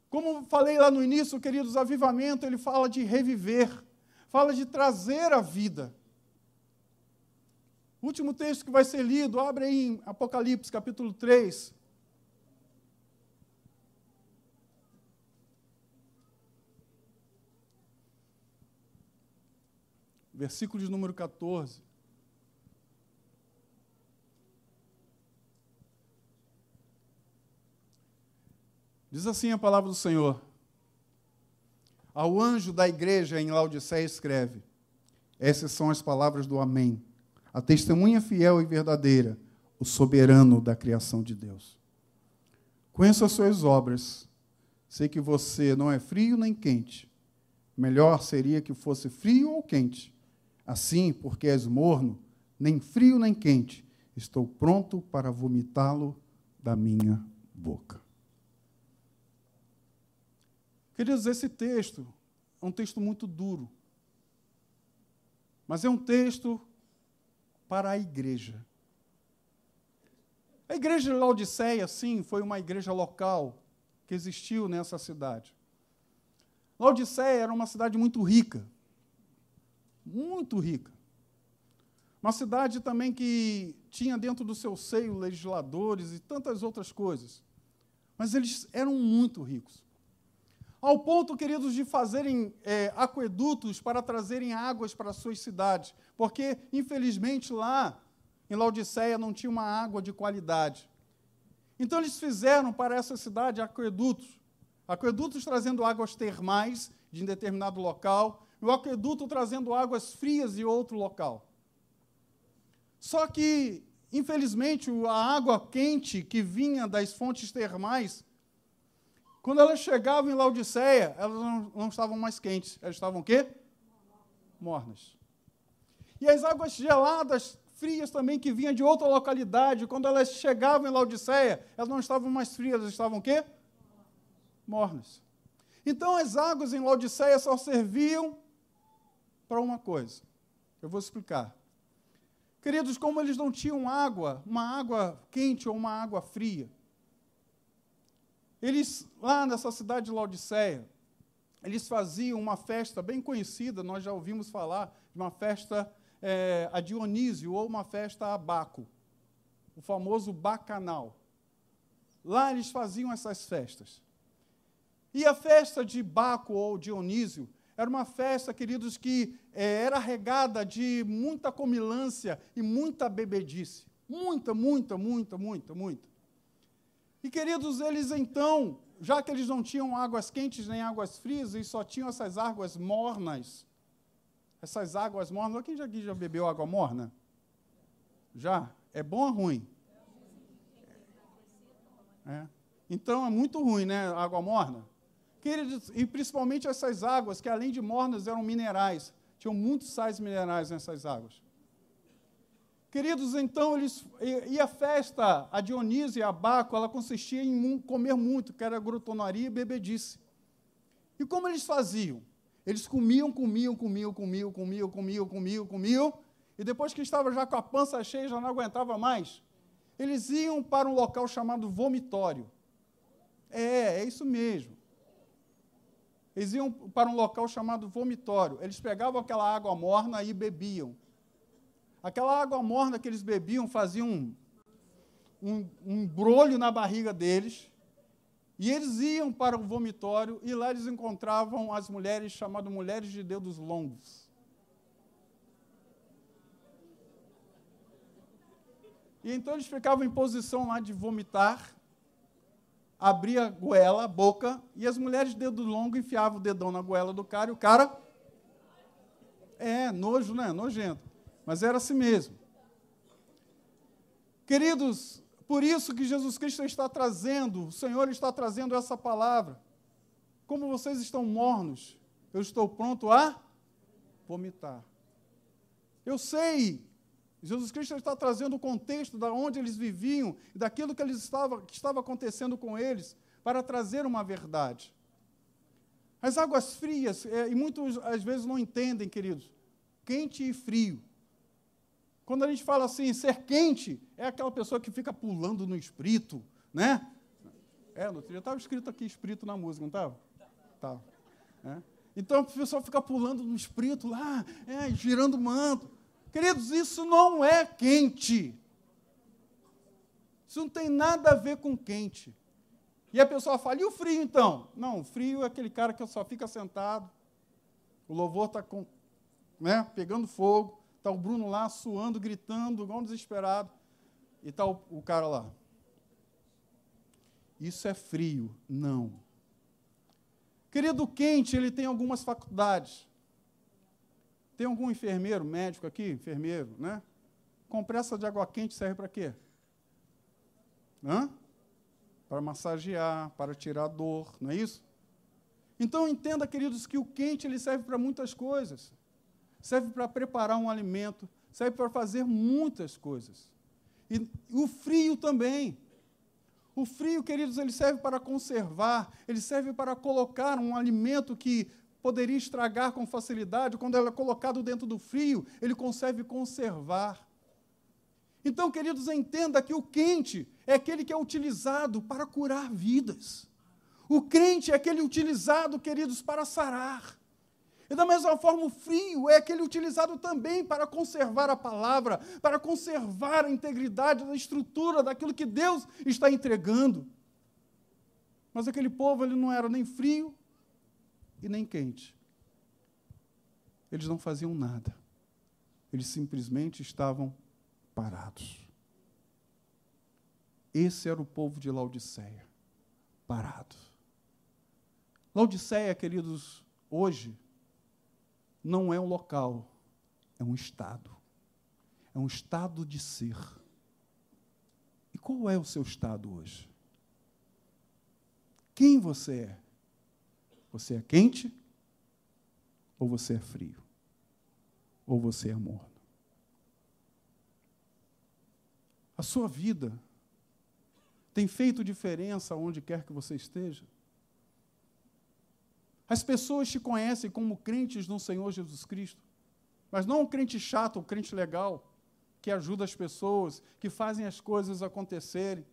S1: Como falei lá no início, queridos, avivamento, ele fala de reviver, fala de trazer a vida. O último texto que vai ser lido, abre aí em Apocalipse, capítulo 3. Versículo de número 14. Diz assim a palavra do Senhor. Ao anjo da igreja em Laodiceia escreve: Essas são as palavras do Amém, a testemunha fiel e verdadeira, o soberano da criação de Deus. Conheço as suas obras, sei que você não é frio nem quente. Melhor seria que fosse frio ou quente. Assim, porque és morno, nem frio nem quente, estou pronto para vomitá-lo da minha boca. Queridos, esse texto é um texto muito duro. Mas é um texto para a igreja. A igreja de Laodiceia, sim, foi uma igreja local que existiu nessa cidade. Laodiceia era uma cidade muito rica. Muito rica. Uma cidade também que tinha dentro do seu seio legisladores e tantas outras coisas. Mas eles eram muito ricos. Ao ponto, queridos, de fazerem é, aquedutos para trazerem águas para as suas cidades. Porque, infelizmente, lá em Laodiceia não tinha uma água de qualidade. Então, eles fizeram para essa cidade aquedutos. Aquedutos trazendo águas termais de um determinado local, e o aqueduto trazendo águas frias de outro local. Só que, infelizmente, a água quente que vinha das fontes termais, quando elas chegavam em Laodiceia, elas não, não estavam mais quentes, elas estavam o quê? Mornas. E as águas geladas, frias também, que vinham de outra localidade, quando elas chegavam em Laodiceia, elas não estavam mais frias, elas estavam o quê? Mornas. Então as águas em Laodiceia só serviam para uma coisa. Eu vou explicar. Queridos, como eles não tinham água, uma água quente ou uma água fria, eles, lá nessa cidade de Laodiceia, eles faziam uma festa bem conhecida, nós já ouvimos falar de uma festa é, a Dionísio ou uma festa a Baco, o famoso bacanal. Lá eles faziam essas festas. E a festa de Baco ou Dionísio era uma festa, queridos, que é, era regada de muita comilância e muita bebedice. Muita, muita, muita, muita, muita. E, queridos, eles então, já que eles não tinham águas quentes nem águas frias, e só tinham essas águas mornas, essas águas mornas, quem já, já bebeu água morna? Já? É bom ou ruim? É. Então é muito ruim, né? Água morna. Queridos, e principalmente essas águas, que além de mornas eram minerais, tinham muitos sais minerais nessas águas. Queridos, então eles e, a festa, a Dionísio e a Baco, ela consistia em comer muito, que era grutonaria e bebedice. E como eles faziam? Eles comiam, comiam, comiam, comiam, comiam, comiam, comiam, comiam, e depois que estava já com a pança cheia, já não aguentava mais, eles iam para um local chamado vomitório. É, é isso mesmo. Eles iam para um local chamado vomitório. Eles pegavam aquela água morna e bebiam. Aquela água morna que eles bebiam fazia um, um, um brolho na barriga deles. E eles iam para o vomitório e lá eles encontravam as mulheres chamadas mulheres de dedos longos. E então eles ficavam em posição lá de vomitar abria a goela, a boca, e as mulheres de dedo longo enfiavam o dedão na goela do cara, e o cara. É, nojo, né? Nojento. Mas era assim mesmo. Queridos, por isso que Jesus Cristo está trazendo, o Senhor está trazendo essa palavra. Como vocês estão mornos, eu estou pronto a vomitar. Eu sei Jesus Cristo está trazendo o contexto da onde eles viviam e daquilo que, eles estava, que estava acontecendo com eles para trazer uma verdade. As águas frias, é, e muitos às vezes não entendem, queridos, quente e frio. Quando a gente fala assim, ser quente, é aquela pessoa que fica pulando no espírito, né? É, no outro estava escrito aqui espírito na música, não estava? Estava. É. Então a pessoa fica pulando no espírito lá, é, girando o manto. Queridos, isso não é quente. Isso não tem nada a ver com quente. E a pessoa fala, e o frio então? Não, o frio é aquele cara que só fica sentado, o louvor está né, pegando fogo, está o Bruno lá suando, gritando, igual um desesperado, e está o, o cara lá. Isso é frio? Não. Querido, quente, ele tem algumas faculdades. Tem algum enfermeiro, médico aqui? Enfermeiro, né? Compressa de água quente serve para quê? Hã? Para massagear, para tirar dor, não é isso? Então entenda, queridos, que o quente ele serve para muitas coisas. Serve para preparar um alimento, serve para fazer muitas coisas. E o frio também. O frio, queridos, ele serve para conservar, ele serve para colocar um alimento que poderia estragar com facilidade, quando ele é colocado dentro do frio, ele consegue conservar. Então, queridos, entenda que o quente é aquele que é utilizado para curar vidas. O crente é aquele utilizado, queridos, para sarar. E da mesma forma, o frio é aquele utilizado também para conservar a palavra, para conservar a integridade da estrutura daquilo que Deus está entregando. Mas aquele povo ele não era nem frio e nem quente. Eles não faziam nada. Eles simplesmente estavam parados. Esse era o povo de Laodiceia, parado. Laodiceia, queridos, hoje não é um local, é um estado. É um estado de ser. E qual é o seu estado hoje? Quem você é? Você é quente? Ou você é frio? Ou você é morno? A sua vida tem feito diferença onde quer que você esteja? As pessoas te conhecem como crentes no Senhor Jesus Cristo, mas não um crente chato, um crente legal, que ajuda as pessoas, que fazem as coisas acontecerem.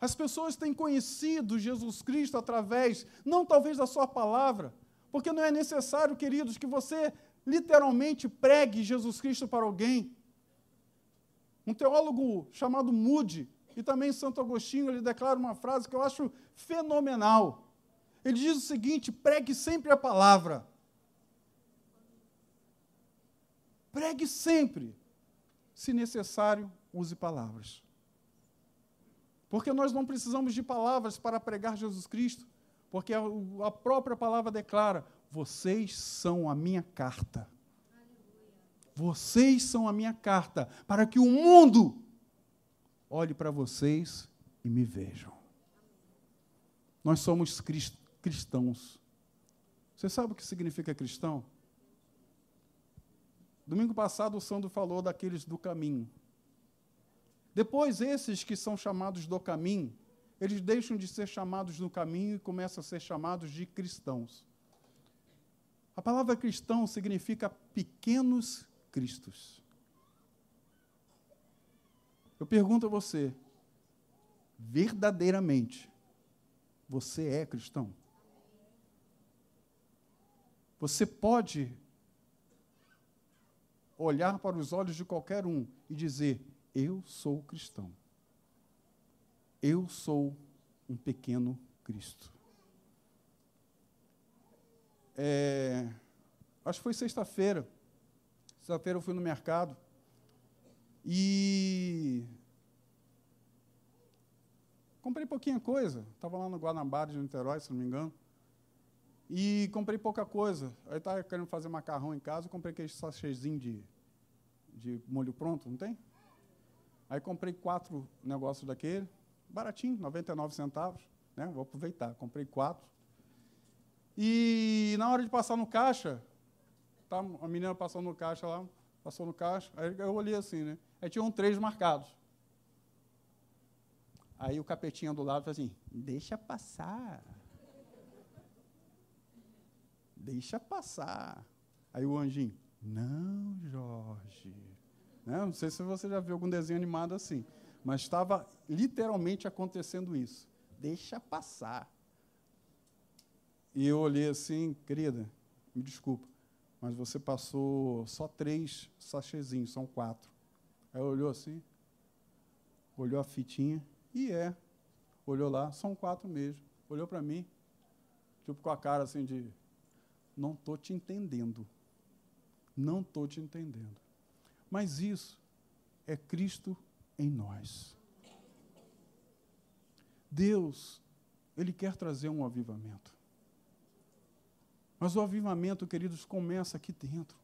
S1: As pessoas têm conhecido Jesus Cristo através, não talvez da sua palavra, porque não é necessário, queridos, que você literalmente pregue Jesus Cristo para alguém. Um teólogo chamado Moody, e também Santo Agostinho, ele declara uma frase que eu acho fenomenal. Ele diz o seguinte: pregue sempre a palavra. Pregue sempre. Se necessário, use palavras. Porque nós não precisamos de palavras para pregar Jesus Cristo, porque a, própria palavra declara: vocês são a minha carta. Vocês são a minha carta, para que o mundo olhe para vocês e me vejam. Nós somos cristãos. Você sabe o que significa cristão? Domingo passado o Sandro falou daqueles do caminho. Depois, esses que são chamados do caminho, eles deixam de ser chamados do caminho e começam a ser chamados de cristãos. A palavra cristão significa pequenos cristos. Eu pergunto a você, verdadeiramente, você é cristão? Você pode olhar para os olhos de qualquer um e dizer: eu sou cristão. Eu sou um pequeno Cristo. É, acho que foi sexta-feira. Sexta-feira eu fui no mercado e comprei pouquinha coisa. Estava lá no Guanabara de Niterói, se não me engano. E comprei pouca coisa. Aí estava querendo fazer macarrão em casa, comprei aquele sachêzinho de, de molho pronto, não tem? Aí comprei quatro negócios daquele, baratinho, 99 centavos. Né? Vou aproveitar, comprei quatro. E na hora de passar no caixa, tá, a menina passou no caixa lá, passou no caixa, aí eu olhei assim, né? Aí tinham três marcados. Aí o capetinha do lado falou assim, deixa passar. Deixa passar. Aí o anjinho, não, Jorge. Né? Não sei se você já viu algum desenho animado assim, mas estava literalmente acontecendo isso. Deixa passar. E eu olhei assim, querida, me desculpa, mas você passou só três sachêzinhos, são quatro. Aí olhou assim, olhou a fitinha, e é. Olhou lá, são quatro mesmo. Olhou para mim, tipo com a cara assim de, não estou te entendendo. Não estou te entendendo. Mas isso é Cristo em nós. Deus, Ele quer trazer um avivamento. Mas o avivamento, queridos, começa aqui dentro.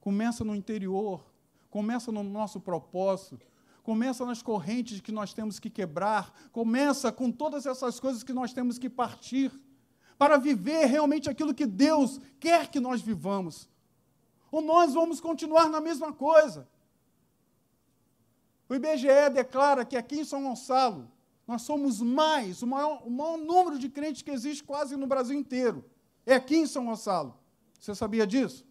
S1: Começa no interior, começa no nosso propósito, começa nas correntes que nós temos que quebrar, começa com todas essas coisas que nós temos que partir para viver realmente aquilo que Deus quer que nós vivamos ou nós vamos continuar na mesma coisa. O IBGE declara que aqui em São Gonçalo Nós somos mais, o maior, o maior número de crentes que existe quase no Brasil inteiro. É aqui em São Gonçalo. Você sabia disso?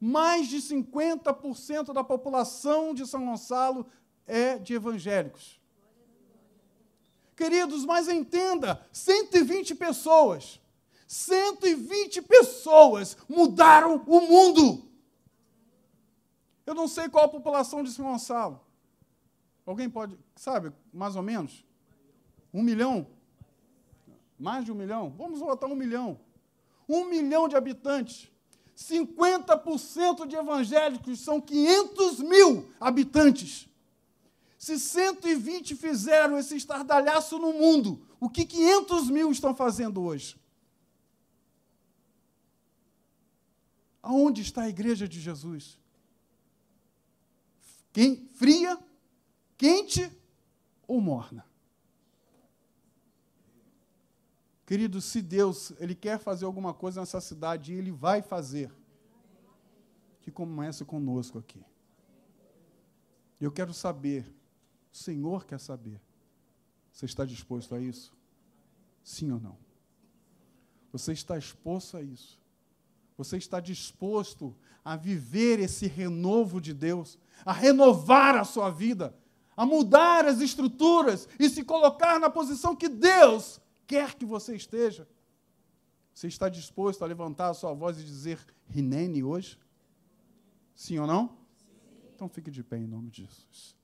S1: Mais de 50% da população de São Gonçalo é de evangélicos. Queridos, mas entenda: 120 pessoas, 120 pessoas mudaram o mundo. Eu não sei qual a população de São Gonçalo. Alguém pode, sabe, mais ou menos? Um milhão? Mais de um milhão? Vamos botar um milhão. Um milhão de habitantes. 50% de evangélicos são 500 mil habitantes. Se 120 fizeram esse estardalhaço no mundo, o que 500 mil estão fazendo hoje? Aonde está a igreja de Jesus? Quem, fria, quente ou morna? Querido, se Deus ele quer fazer alguma coisa nessa cidade, ele vai fazer. Que comece conosco aqui. Eu quero saber, o Senhor quer saber. Você está disposto a isso? Sim ou não? Você está exposto a isso? Você está disposto a viver esse renovo de Deus, a renovar a sua vida, a mudar as estruturas e se colocar na posição que Deus quer que você esteja. Você está disposto a levantar a sua voz e dizer Rinene hoje? Sim ou não? Sim. Então fique de pé em nome de Jesus.